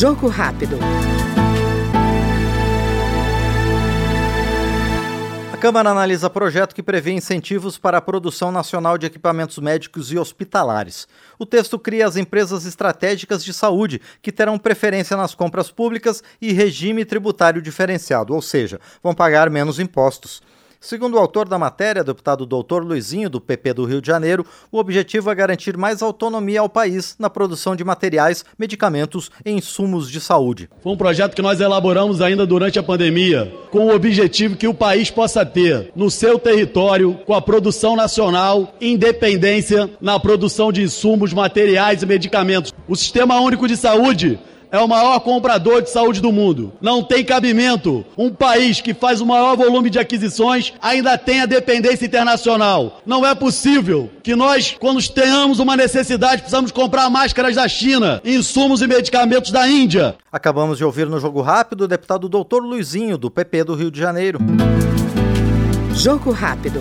Jogo rápido. A Câmara analisa projeto que prevê incentivos para a produção nacional de equipamentos médicos e hospitalares. O texto cria as empresas estratégicas de saúde, que terão preferência nas compras públicas e regime tributário diferenciado, ou seja, vão pagar menos impostos. Segundo o autor da matéria, deputado doutor Luizinho, do PP do Rio de Janeiro, o objetivo é garantir mais autonomia ao país na produção de materiais, medicamentos e insumos de saúde. Foi um projeto que nós elaboramos ainda durante a pandemia, com o objetivo que o país possa ter no seu território, com a produção nacional, independência na produção de insumos, materiais e medicamentos. O Sistema Único de Saúde é o maior comprador de saúde do mundo. Não tem cabimento um país que faz o maior volume de aquisições ainda tenha dependência internacional. Não é possível que nós, quando tenhamos uma necessidade, precisamos comprar máscaras da China, insumos e medicamentos da Índia. Acabamos de ouvir no Jogo Rápido o deputado doutor Luizinho, do PP do Rio de Janeiro. Jogo rápido.